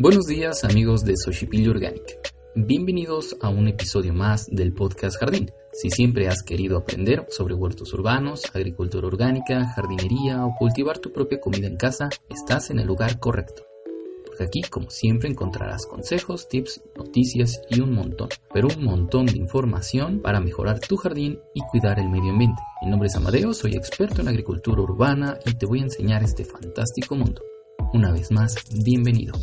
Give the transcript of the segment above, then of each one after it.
Buenos días amigos de Xochipilli Organic. Bienvenidos a un episodio más del podcast Jardín. Si siempre has querido aprender sobre huertos urbanos, agricultura orgánica, jardinería o cultivar tu propia comida en casa, estás en el lugar correcto. Porque aquí, como siempre, encontrarás consejos, tips, noticias y un montón, pero un montón de información para mejorar tu jardín y cuidar el medio ambiente. Mi nombre es Amadeo, soy experto en agricultura urbana y te voy a enseñar este fantástico mundo. Una vez más, bienvenido.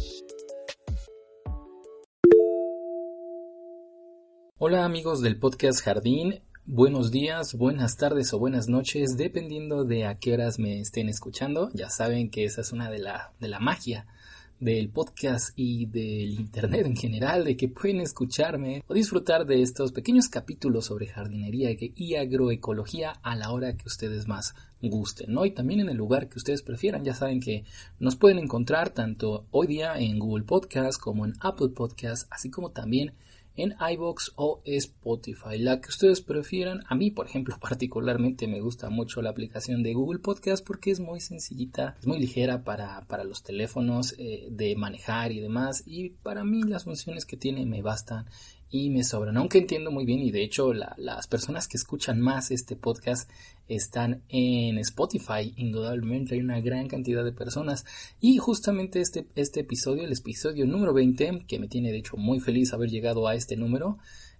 Hola amigos del podcast Jardín, buenos días, buenas tardes o buenas noches, dependiendo de a qué horas me estén escuchando. Ya saben que esa es una de la, de la magia del podcast y del internet en general, de que pueden escucharme o disfrutar de estos pequeños capítulos sobre jardinería y agroecología a la hora que ustedes más gusten, ¿no? Y también en el lugar que ustedes prefieran. Ya saben que nos pueden encontrar tanto hoy día en Google Podcast como en Apple Podcast, así como también en iBox o Spotify, la que ustedes prefieran. A mí, por ejemplo, particularmente me gusta mucho la aplicación de Google Podcast porque es muy sencillita, es muy ligera para, para los teléfonos eh, de manejar y demás. Y para mí las funciones que tiene me bastan y me sobran. Aunque entiendo muy bien y de hecho las personas que escuchan más este podcast están en Spotify. Indudablemente hay una gran cantidad de personas. Y justamente este, este episodio, el episodio número 20, que me tiene de hecho muy feliz haber llegado a este número,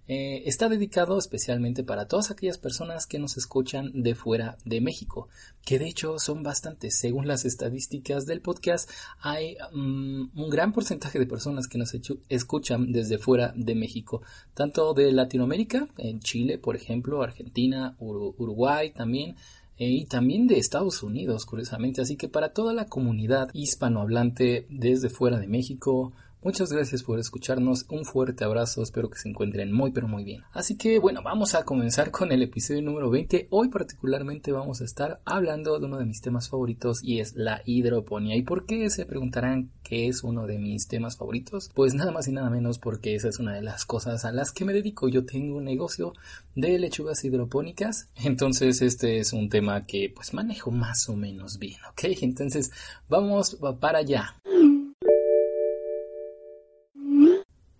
eh, está dedicado especialmente para todas aquellas personas que nos escuchan de fuera de México, que de hecho son bastantes. Según las estadísticas del podcast, hay mm, un gran porcentaje de personas que nos escuchan desde fuera de México, tanto de Latinoamérica, en Chile, por ejemplo, Argentina, Uruguay también, eh, y también de Estados Unidos, curiosamente. Así que para toda la comunidad hispanohablante desde fuera de México, Muchas gracias por escucharnos, un fuerte abrazo, espero que se encuentren muy pero muy bien. Así que bueno, vamos a comenzar con el episodio número 20. Hoy particularmente vamos a estar hablando de uno de mis temas favoritos y es la hidroponía. ¿Y por qué se preguntarán qué es uno de mis temas favoritos? Pues nada más y nada menos porque esa es una de las cosas a las que me dedico. Yo tengo un negocio de lechugas hidropónicas, entonces este es un tema que pues manejo más o menos bien, ¿ok? Entonces vamos para allá.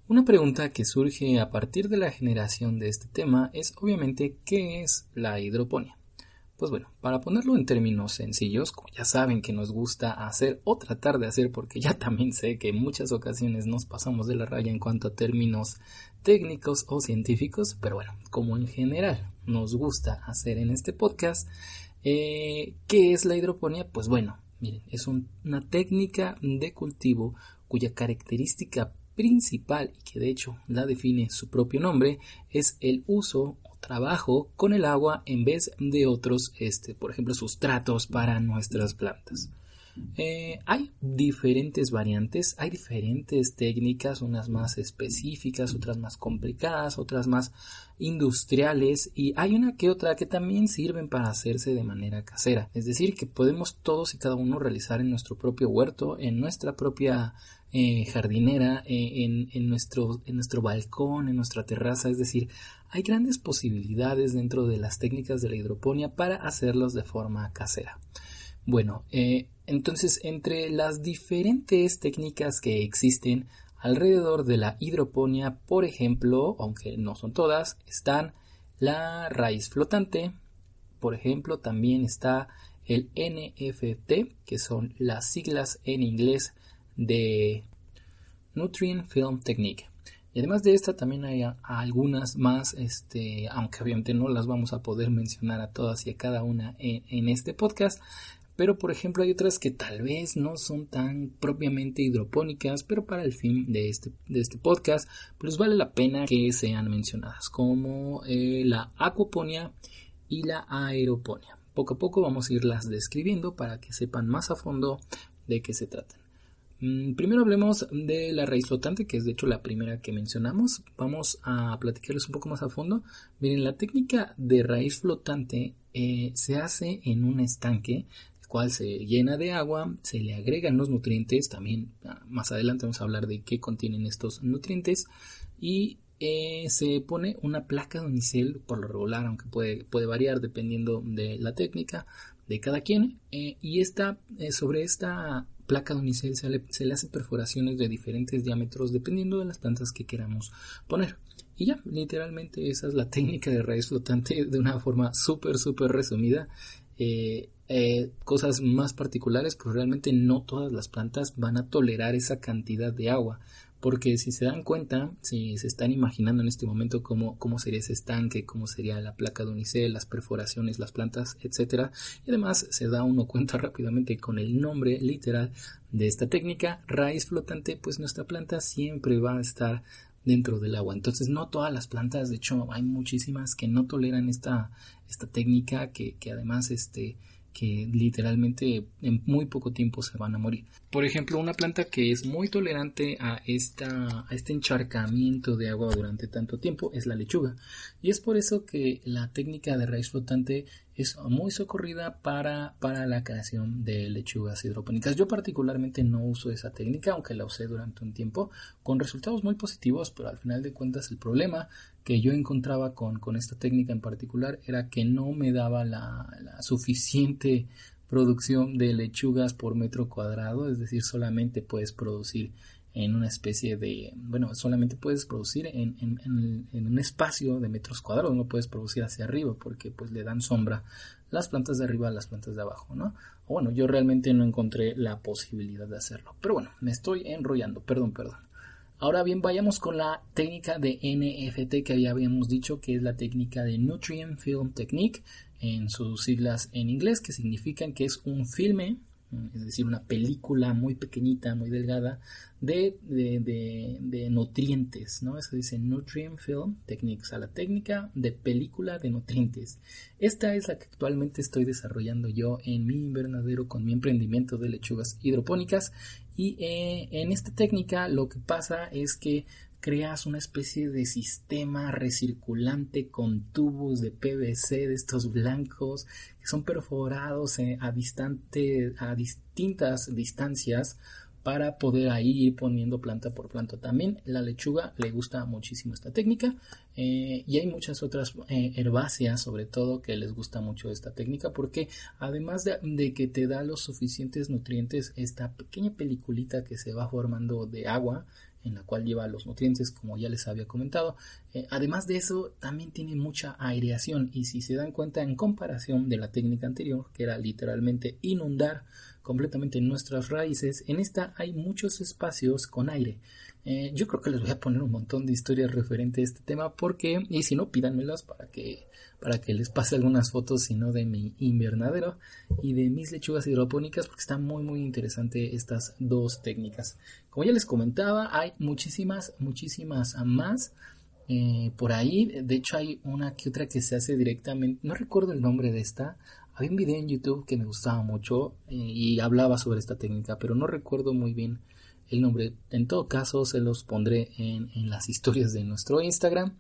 Una pregunta que surge a partir de la generación de este tema es obviamente ¿qué es la hidroponía? Pues bueno, para ponerlo en términos sencillos, como ya saben que nos gusta hacer o tratar de hacer, porque ya también sé que en muchas ocasiones nos pasamos de la raya en cuanto a términos técnicos o científicos, pero bueno, como en general nos gusta hacer en este podcast, eh, ¿qué es la hidroponía? Pues bueno, miren, es una técnica de cultivo cuya característica principal y que de hecho la define su propio nombre es el uso o trabajo con el agua en vez de otros, este, por ejemplo, sustratos para nuestras plantas. Eh, hay diferentes variantes, hay diferentes técnicas, unas más específicas, otras más complicadas, otras más industriales y hay una que otra que también sirven para hacerse de manera casera. Es decir, que podemos todos y cada uno realizar en nuestro propio huerto, en nuestra propia eh, jardinera, eh, en, nuestro, en nuestro balcón, en nuestra terraza. Es decir, hay grandes posibilidades dentro de las técnicas de la hidroponía para hacerlos de forma casera. Bueno, eh, entonces entre las diferentes técnicas que existen alrededor de la hidroponía, por ejemplo, aunque no son todas, están la raíz flotante, por ejemplo, también está el NFT, que son las siglas en inglés de Nutrient Film Technique. Y además de esta también hay algunas más, este, aunque obviamente no las vamos a poder mencionar a todas y a cada una en, este podcast, pero por ejemplo hay otras que tal vez no son tan propiamente hidropónicas, pero para el fin de este, de este podcast, pues vale la pena que sean mencionadas, como eh, la acuaponia y la aeroponia. Poco a poco vamos a irlas describiendo para que sepan más a fondo de qué se tratan. Mm, primero hablemos de la raíz flotante, que es de hecho la primera que mencionamos. Vamos a platicarles un poco más a fondo. Miren, la técnica de raíz flotante eh, se hace en un estanque, cual se llena de agua, se le agregan los nutrientes, también ah, más adelante vamos a hablar de qué contienen estos nutrientes, y eh, se pone una placa de unicel por lo regular, aunque puede, puede variar dependiendo de la técnica de cada quien, eh, y esta, sobre esta placa de unicel se le, se le hace perforaciones de diferentes diámetros dependiendo de las plantas que queramos poner. Y ya, literalmente esa es la técnica de raíz flotante de una forma súper, súper resumida. Eh, eh, cosas más particulares, pues realmente no todas las plantas van a tolerar esa cantidad de agua porque si se dan cuenta, si se están imaginando en este momento cómo, cómo sería ese estanque, cómo sería la placa de unicel, las perforaciones, las plantas, etcétera, y además se da uno cuenta rápidamente con el nombre literal de esta técnica, raíz flotante, pues nuestra planta siempre va a estar dentro del agua. Entonces no todas las plantas, de hecho hay muchísimas que no toleran esta, esta técnica, que, que además este que literalmente en muy poco tiempo se van a morir. Por ejemplo, una planta que es muy tolerante a, esta, a este encharcamiento de agua durante tanto tiempo es la lechuga. Y es por eso que la técnica de raíz flotante es muy socorrida para, para la creación de lechugas hidropónicas. Yo particularmente no uso esa técnica, aunque la usé durante un tiempo, con resultados muy positivos, pero al final de cuentas el problema que yo encontraba con, esta técnica en particular era que no me daba la, suficiente producción de lechugas por metro cuadrado, es decir, solamente puedes producir en una especie de, bueno, solamente puedes producir en, en, un espacio de metros cuadrados, no puedes producir hacia arriba porque pues le dan sombra las plantas de arriba a las plantas de abajo, ¿no? O bueno, yo realmente no encontré la posibilidad de hacerlo, pero bueno, me estoy enrollando, perdón, perdón. Ahora bien, vayamos con la técnica de NFT que ya habíamos dicho que es la técnica de Nutrient Film Technique en sus siglas en inglés que significan que es un filme, es decir, una película muy pequeñita, muy delgada de, de, nutrientes, ¿no? Eso dice Nutrient Film Technique, o sea, la técnica de película de nutrientes. Esta es la que actualmente estoy desarrollando yo en mi invernadero con mi emprendimiento de lechugas hidropónicas y eh, en esta técnica lo que pasa es que creas una especie de sistema recirculante con tubos de PVC de estos blancos que son perforados eh, a, distante, a distintas distancias para poder ahí ir poniendo planta por planta. También la lechuga le gusta muchísimo esta técnica eh, y hay muchas otras eh, herbáceas sobre todo que les gusta mucho esta técnica porque además de, que te da los suficientes nutrientes esta pequeña peliculita que se va formando de agua en la cual lleva los nutrientes como ya les había comentado eh, además de eso también tiene mucha aireación y si se dan cuenta en comparación de la técnica anterior que era literalmente inundar completamente nuestras raíces, en esta hay muchos espacios con aire. Eh, yo creo que les voy a poner un montón de historias referentes a este tema porque, y si no, pídanmelas para que, para que les pase algunas fotos, sino de mi invernadero y de mis lechugas hidropónicas porque están muy, muy interesantes estas dos técnicas. Como ya les comentaba, hay muchísimas, muchísimas más. Eh, por ahí, de hecho hay una que otra que se hace directamente, no recuerdo el nombre de esta, había un video en YouTube que me gustaba mucho eh, y hablaba sobre esta técnica, pero no recuerdo muy bien el nombre. En todo caso, se los pondré en, las historias de nuestro Instagram.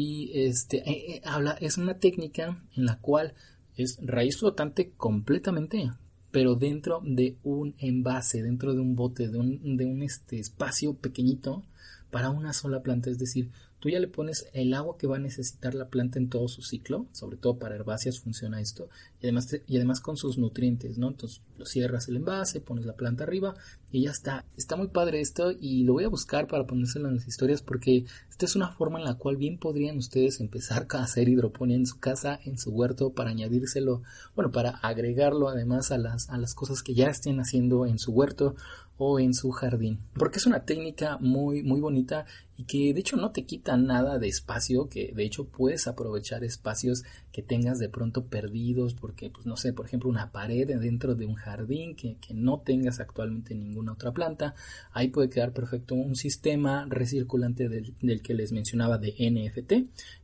Y este eh, eh, habla, es una técnica en la cual es raíz flotante completamente, pero dentro de un envase, dentro de un bote, de un, de un este, espacio pequeñito para una sola planta. Es decir, Tú ya le pones el agua que va a necesitar la planta en todo su ciclo, sobre todo para herbáceas funciona esto, y además, y además con sus nutrientes, ¿no? Entonces lo cierras el envase, pones la planta arriba y ya está. Está muy padre esto y lo voy a buscar para ponérselo en las historias porque esta es una forma en la cual bien podrían ustedes empezar a hacer hidroponía en su casa, en su huerto, para añadírselo, bueno, para agregarlo además a las, a las cosas que ya estén haciendo en su huerto o en su jardín. Porque es una técnica muy, muy bonita y que de hecho no te quita nada de espacio, que de hecho puedes aprovechar espacios que tengas de pronto perdidos, porque pues no sé, por ejemplo una pared dentro de un jardín que, que no tengas actualmente ninguna otra planta, ahí puede quedar perfecto un sistema recirculante del, del que les mencionaba de NFT,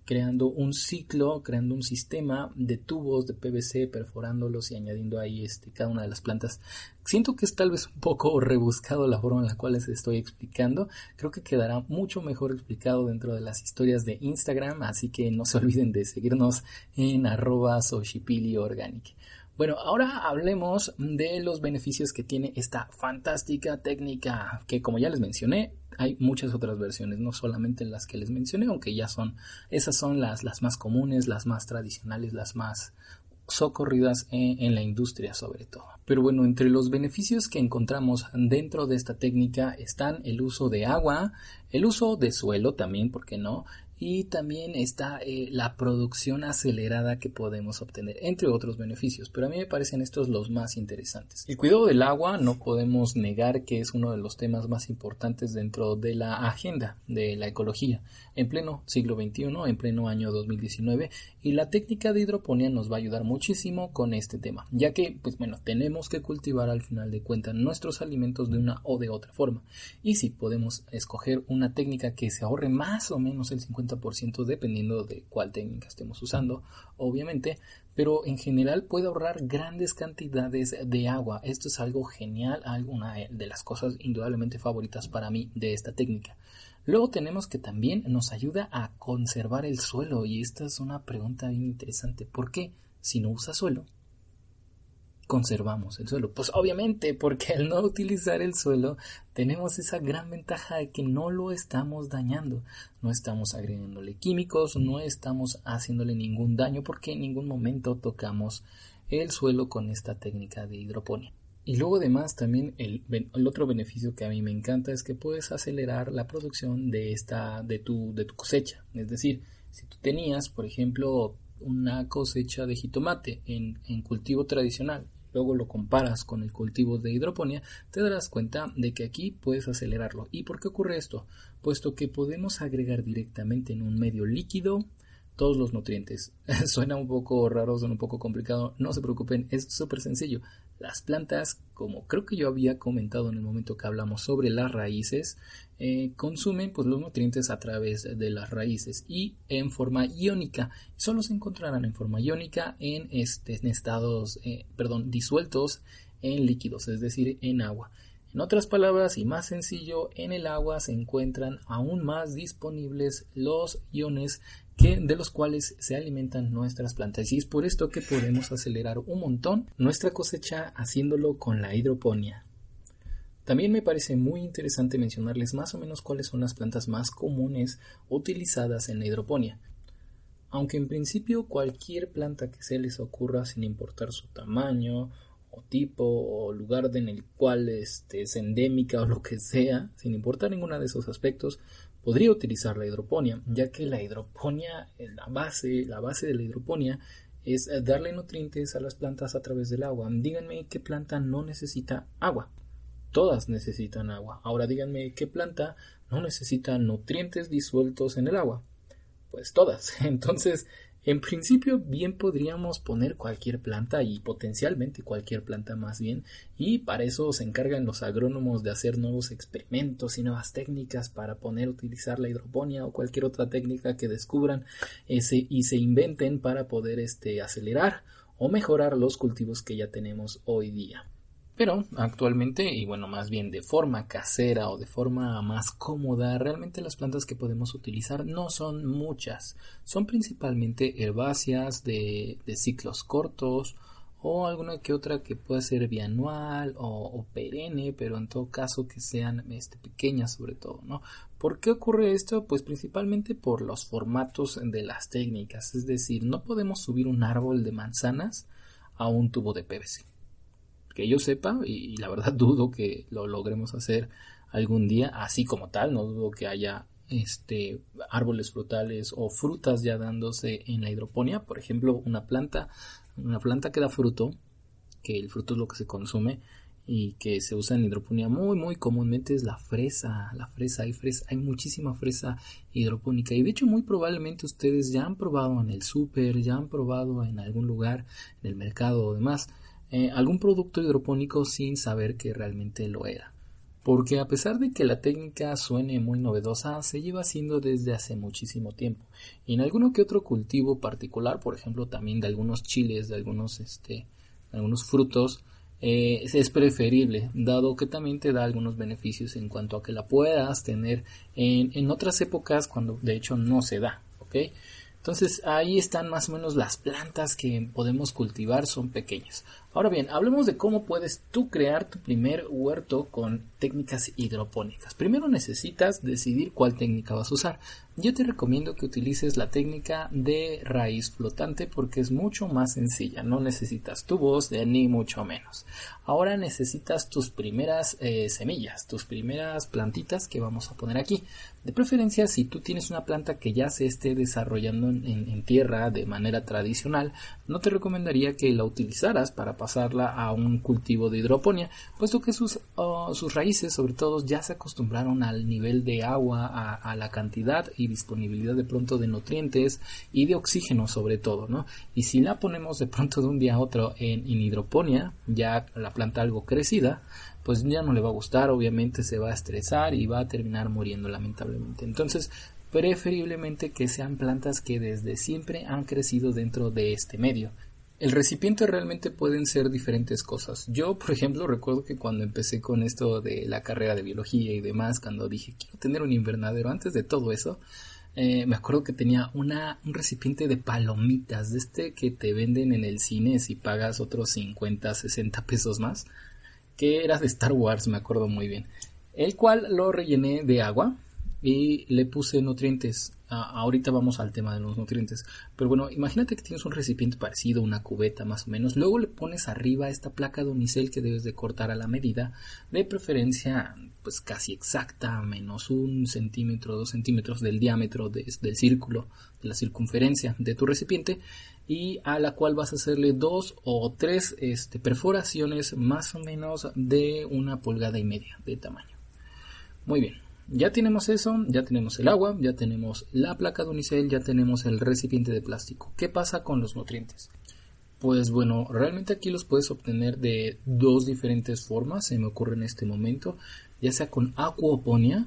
creando un ciclo, creando un sistema de tubos de PVC, perforándolos y añadiendo ahí este, cada una de las plantas Siento que es tal vez un poco rebuscado la forma en la cual les estoy explicando. Creo que quedará mucho mejor explicado dentro de las historias de Instagram, así que no se olviden de seguirnos en arroba organic. Bueno, ahora hablemos de los beneficios que tiene esta fantástica técnica, que como ya les mencioné, hay muchas otras versiones, no solamente las que les mencioné, aunque ya son, esas son las, las más comunes, las más tradicionales, las más socorridas en, la industria sobre todo. Pero bueno, entre los beneficios que encontramos dentro de esta técnica están el uso de agua, el uso de suelo también, ¿por qué no? Y también está eh, la producción acelerada que podemos obtener, entre otros beneficios, pero a mí me parecen estos los más interesantes. El cuidado del agua no podemos negar que es uno de los temas más importantes dentro de la agenda de la ecología en pleno siglo XXI, en pleno año 2019, y la técnica de hidroponía nos va a ayudar muchísimo con este tema, ya que, pues bueno, tenemos que cultivar al final de cuentas nuestros alimentos de una o de otra forma, y si podemos escoger una técnica que se ahorre más o menos el 50 ciento dependiendo de cuál técnica estemos usando, obviamente, pero en general puede ahorrar grandes cantidades de agua. Esto es algo genial, alguna de las cosas indudablemente favoritas para mí de esta técnica. Luego tenemos que también nos ayuda a conservar el suelo y esta es una pregunta bien interesante. ¿Por qué si no usa suelo conservamos el suelo? Pues obviamente porque al no utilizar el suelo tenemos esa gran ventaja de que no lo estamos dañando, no estamos agregándole químicos, no estamos haciéndole ningún daño porque en ningún momento tocamos el suelo con esta técnica de hidroponía. Y luego además también el, otro beneficio que a mí me encanta es que puedes acelerar la producción de esta de tu de tu cosecha, es decir, si tú tenías, por ejemplo, una cosecha de jitomate en, en cultivo tradicional luego lo comparas con el cultivo de hidroponía, te darás cuenta de que aquí puedes acelerarlo. ¿Y por qué ocurre esto? Puesto que podemos agregar directamente en un medio líquido todos los nutrientes. suena un poco raro, suena un poco complicado, no se preocupen, es súper sencillo. Las plantas, como creo que yo había comentado en el momento que hablamos sobre las raíces, eh, consumen pues, los nutrientes a través de las raíces y en forma iónica. Solo se encontrarán en forma iónica en, este, estados, eh, perdón, disueltos en líquidos, es decir, en agua. En otras palabras y más sencillo, en el agua se encuentran aún más disponibles los iones que, de los cuales se alimentan nuestras plantas. Y es por esto que podemos acelerar un montón nuestra cosecha haciéndolo con la hidroponía. También me parece muy interesante mencionarles más o menos cuáles son las plantas más comunes utilizadas en la hidroponía. Aunque en principio cualquier planta que se les ocurra sin importar su tamaño o tipo o lugar en el cual este, es endémica o lo que sea, sin importar ninguno de esos aspectos, podría utilizar la hidroponía, ya que la hidroponía, la base, la base de la hidroponía es darle nutrientes a las plantas a través del agua. Díganme qué planta no necesita agua. Todas necesitan agua. Ahora díganme qué planta no necesita nutrientes disueltos en el agua. Pues todas. Entonces, en principio, bien podríamos poner cualquier planta y potencialmente cualquier planta más bien, y para eso se encargan los agrónomos de hacer nuevos experimentos y nuevas técnicas para poner utilizar la hidroponía o cualquier otra técnica que descubran ese, y se inventen para poder este, acelerar o mejorar los cultivos que ya tenemos hoy día. Pero actualmente, y bueno, más bien de forma casera o de forma más cómoda, realmente las plantas que podemos utilizar no son muchas. Son principalmente herbáceas de, ciclos cortos o alguna que otra que pueda ser bianual o, perenne, pero en todo caso que sean este, pequeñas sobre todo, ¿no? ¿Por qué ocurre esto? Pues principalmente por los formatos de las técnicas, es decir, no podemos subir un árbol de manzanas a un tubo de PVC que yo sepa, y, la verdad dudo que lo logremos hacer algún día, así como tal, no dudo que haya este árboles frutales o frutas ya dándose en la hidroponía, por ejemplo, una planta, una planta que da fruto, que el fruto es lo que se consume y que se usa en hidroponía muy muy comúnmente es la fresa, la fresa, hay fresa, hay muchísima fresa hidropónica. Y de hecho muy probablemente ustedes ya han probado en el súper, ya han probado en algún lugar, en el mercado o demás, eh, algún producto hidropónico sin saber que realmente lo era. Porque a pesar de que la técnica suene muy novedosa, se lleva haciendo desde hace muchísimo tiempo. Y en alguno que otro cultivo particular, por ejemplo, también de algunos chiles, de algunos, este, algunos frutos, eh, es preferible, dado que también te da algunos beneficios en cuanto a que la puedas tener en, en otras épocas cuando de hecho no se da, ¿ok? Entonces ahí están más o menos las plantas que podemos cultivar, son pequeñas. Ahora bien, hablemos de cómo puedes tú crear tu primer huerto con técnicas hidropónicas. Primero necesitas decidir cuál técnica vas a usar. Yo te recomiendo que utilices la técnica de raíz flotante porque es mucho más sencilla. No necesitas tubos ni mucho menos. Ahora necesitas tus primeras eh, semillas, tus primeras plantitas que vamos a poner aquí. De preferencia, si tú tienes una planta que ya se esté desarrollando en tierra de manera tradicional, no te recomendaría que la utilizaras para pasarla a un cultivo de hidroponía, puesto que sus, oh, sus raíces, sobre todo, ya se acostumbraron al nivel de agua, a, la cantidad y disponibilidad de pronto de nutrientes y de oxígeno, sobre todo, ¿no? Y si la ponemos de pronto de un día a otro en, en hidroponía, ya la planta algo crecida, pues ya no le va a gustar, obviamente se va a estresar y va a terminar muriendo lamentablemente. Entonces, preferiblemente que sean plantas que desde siempre han crecido dentro de este medio. El recipiente realmente pueden ser diferentes cosas. Yo, por ejemplo, recuerdo que cuando empecé con esto de la carrera de biología y demás, cuando dije quiero tener un invernadero, antes de todo eso, eh, me acuerdo que tenía una, un recipiente de palomitas, de este que te venden en el cine si pagas otros 50, 60 pesos más, que era de Star Wars, me acuerdo muy bien. El cual lo rellené de agua, y le puse nutrientes. Ahorita vamos al tema de los nutrientes. Pero bueno, imagínate que tienes un recipiente parecido, una cubeta más o menos. Luego le pones arriba esta placa de unicel que debes de cortar a la medida. De preferencia, pues casi exacta, menos un centímetro, dos centímetros del diámetro del círculo, de la circunferencia de tu recipiente. Y a la cual vas a hacerle dos o tres este, perforaciones más o menos de una pulgada y media de tamaño. Muy bien. Ya tenemos eso, ya tenemos el agua, ya tenemos la placa de unicel, ya tenemos el recipiente de plástico. ¿Qué pasa con los nutrientes? Pues bueno, realmente aquí los puedes obtener de dos diferentes formas, se me ocurre en este momento, ya sea con acuoponia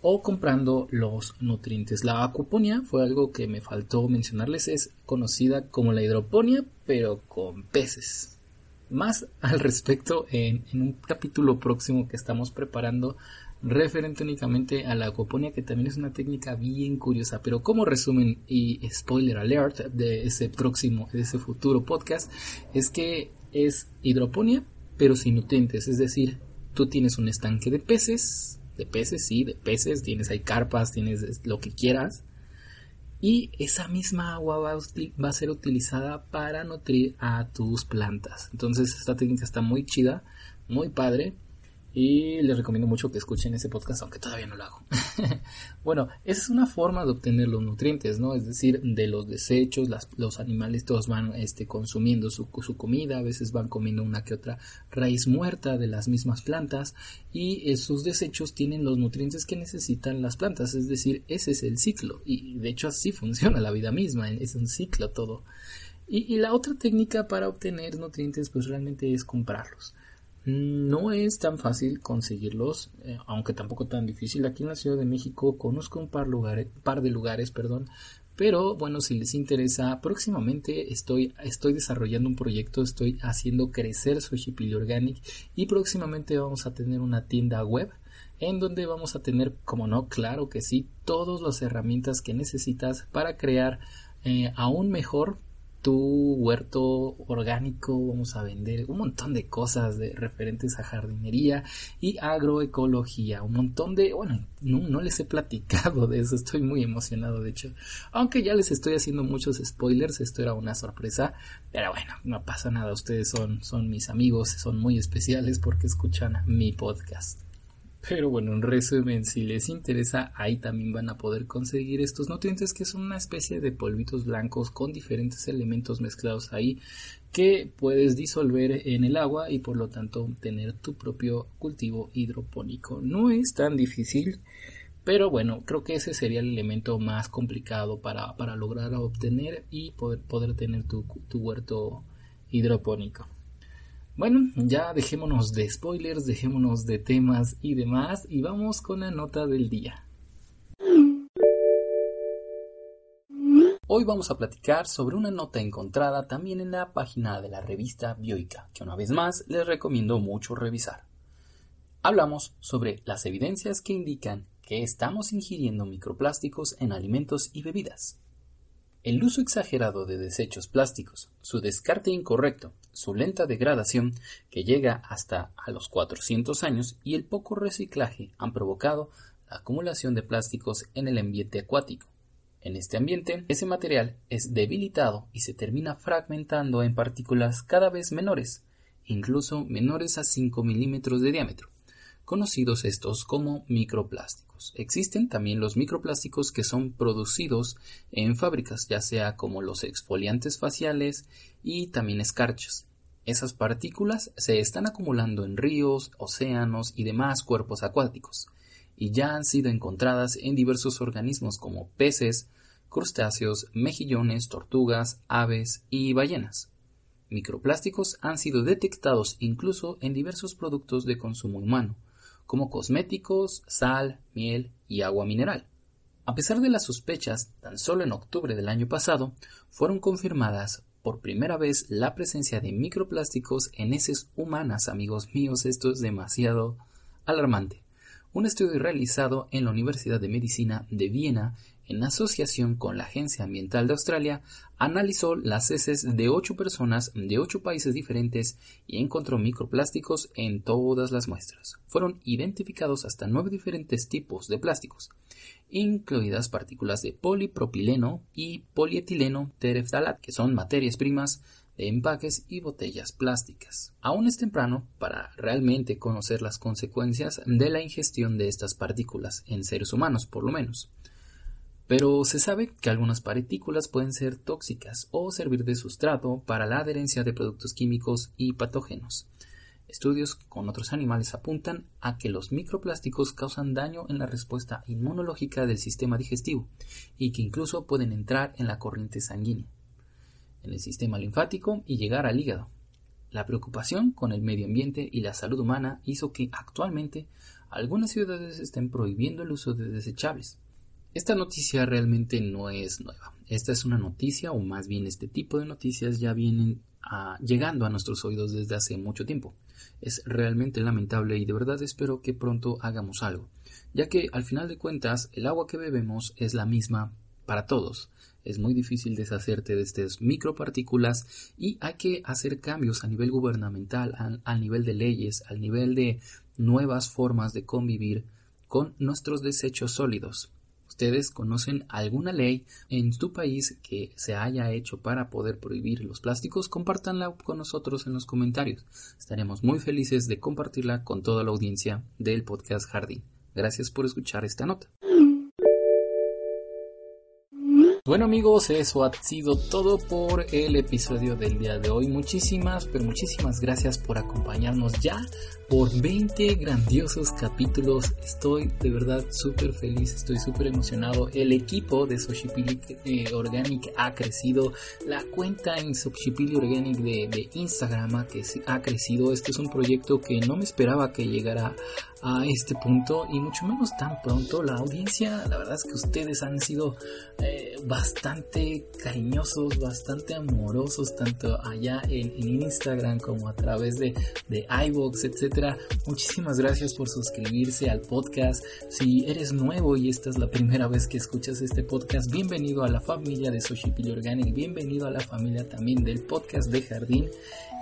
o comprando los nutrientes. La acuoponia fue algo que me faltó mencionarles, es conocida como la hidroponía, pero con peces. Más al respecto en un capítulo próximo que estamos preparando referente únicamente a la acuaponía, que también es una técnica bien curiosa. Pero como resumen y spoiler alert de ese próximo, de ese futuro podcast, es que es hidroponía, pero sin nutrientes. Es decir, tú tienes un estanque de peces, de peces, sí, de peces, tienes ahí carpas, tienes lo que quieras. Y esa misma agua va a, va a ser utilizada para nutrir a tus plantas. Entonces esta técnica está muy chida, muy padre y les recomiendo mucho que escuchen ese podcast, aunque todavía no lo hago. bueno, esa es una forma de obtener los nutrientes, ¿no? Es decir, de los desechos, los animales todos van este, consumiendo su, su, comida, a veces van comiendo una que otra raíz muerta de las mismas plantas y esos desechos tienen los nutrientes que necesitan las plantas, es decir, ese es el ciclo y de hecho así funciona la vida misma, es un ciclo todo. Y la otra técnica para obtener nutrientes pues realmente es comprarlos. No es tan fácil conseguirlos, eh, aunque tampoco tan difícil. Aquí en la Ciudad de México conozco un par, de lugares, perdón, pero bueno, si les interesa, próximamente estoy, desarrollando un proyecto, estoy haciendo crecer Pili Organic y próximamente vamos a tener una tienda web en donde vamos a tener, como no, claro que sí, todas las herramientas que necesitas para crear eh, aún mejor tu huerto orgánico, vamos a vender un montón de cosas de referentes a jardinería y agroecología, un montón de, bueno, no, les he platicado de eso, estoy muy emocionado de hecho, aunque ya les estoy haciendo muchos spoilers, esto era una sorpresa, pero bueno, no pasa nada, ustedes son, son mis amigos, son muy especiales porque escuchan mi podcast. Pero bueno, en resumen, si les interesa, ahí también van a poder conseguir estos nutrientes que son una especie de polvitos blancos con diferentes elementos mezclados ahí que puedes disolver en el agua y por lo tanto tener tu propio cultivo hidropónico. No es tan difícil, pero bueno, creo que ese sería el elemento más complicado para, lograr obtener y poder, poder tener tu, tu huerto hidropónico. Bueno, ya dejémonos de spoilers, dejémonos de temas y demás y vamos con la nota del día. Hoy vamos a platicar sobre una nota encontrada también en la página de la revista Bioica, que una vez más les recomiendo mucho revisar. Hablamos sobre las evidencias que indican que estamos ingiriendo microplásticos en alimentos y bebidas. El uso exagerado de desechos plásticos, su descarte incorrecto, su lenta degradación, que llega hasta a los 400 años, y el poco reciclaje han provocado la acumulación de plásticos en el ambiente acuático. En este ambiente, ese material es debilitado y se termina fragmentando en partículas cada vez menores, incluso menores a 5 milímetros de diámetro, conocidos estos como microplásticos. Existen también los microplásticos que son producidos en fábricas, ya sea como los exfoliantes faciales y también escarchas. Esas partículas se están acumulando en ríos, océanos y demás cuerpos acuáticos, y ya han sido encontradas en diversos organismos como peces, crustáceos, mejillones, tortugas, aves y ballenas. Microplásticos han sido detectados incluso en diversos productos de consumo humano, como cosméticos, sal, miel y agua mineral. A pesar de las sospechas, tan solo en octubre del año pasado fueron confirmadas por primera vez la presencia de microplásticos en heces humanas, amigos míos, esto es demasiado alarmante. Un estudio realizado en la Universidad de Medicina de Viena en asociación con la Agencia Ambiental de Australia, analizó las heces de ocho personas de ocho países diferentes y encontró microplásticos en todas las muestras. Fueron identificados hasta nueve diferentes tipos de plásticos, incluidas partículas de polipropileno y polietileno tereftalat, que son materias primas de empaques y botellas plásticas. Aún es temprano para realmente conocer las consecuencias de la ingestión de estas partículas en seres humanos, por lo menos pero se sabe que algunas partículas pueden ser tóxicas o servir de sustrato para la adherencia de productos químicos y patógenos. Estudios con otros animales apuntan a que los microplásticos causan daño en la respuesta inmunológica del sistema digestivo y que incluso pueden entrar en la corriente sanguínea, en el sistema linfático y llegar al hígado. La preocupación con el medio ambiente y la salud humana hizo que actualmente algunas ciudades estén prohibiendo el uso de desechables, esta noticia realmente no es nueva. Esta es una noticia, o más bien este tipo de noticias ya vienen llegando a nuestros oídos desde hace mucho tiempo. Es realmente lamentable y de verdad espero que pronto hagamos algo, ya que al final de cuentas el agua que bebemos es la misma para todos. Es muy difícil deshacerte de estas micropartículas y hay que hacer cambios a nivel gubernamental, al nivel de leyes, al nivel de nuevas formas de convivir con nuestros desechos sólidos ustedes conocen alguna ley en tu país que se haya hecho para poder prohibir los plásticos, compártanla con nosotros en los comentarios. Estaremos muy felices de compartirla con toda la audiencia del podcast Jardín. Gracias por escuchar esta nota. Bueno amigos, eso ha sido todo por el episodio del día de hoy. Muchísimas, pero muchísimas gracias por acompañarnos ya por 20 grandiosos capítulos. Estoy de verdad súper feliz, estoy súper emocionado. El equipo de Soshipili eh, Organic ha crecido. La cuenta en Soshipili Organic de, de Instagram que, ha crecido. Este es un proyecto que no me esperaba que llegara a este punto y mucho menos tan pronto. La audiencia, la verdad es que ustedes han sido eh, bastante cariñosos, bastante amorosos, tanto allá en, Instagram como a través de, de iVoox, etcétera. Muchísimas gracias por suscribirse al podcast. Si eres nuevo y esta es la primera vez que escuchas este podcast, bienvenido a la familia de Soshipili Organic, bienvenido a la familia también del podcast de Jardín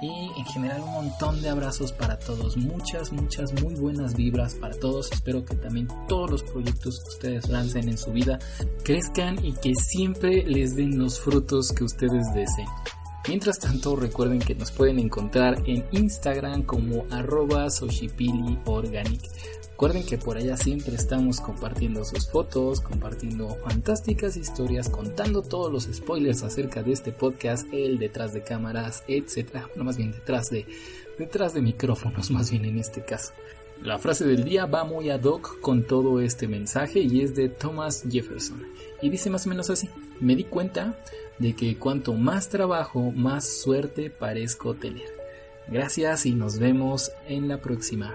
y en general un montón de abrazos para todos, muchas, muchas muy buenas para todos. Espero que también todos los proyectos que ustedes lancen en su vida crezcan y que siempre les den los frutos que ustedes deseen. Mientras tanto, recuerden que nos pueden encontrar en Instagram como arroba Organic. Recuerden que por allá siempre estamos compartiendo sus fotos, compartiendo fantásticas historias, contando todos los spoilers acerca de este podcast, el detrás de cámaras, etcétera. Bueno, más bien detrás de detrás de micrófonos, más bien en este caso. La frase del día va muy ad hoc con todo este mensaje y es de Thomas Jefferson. Y dice más o menos así: Me di cuenta de que cuanto más trabajo, más suerte parezco tener. Gracias y nos vemos en la próxima.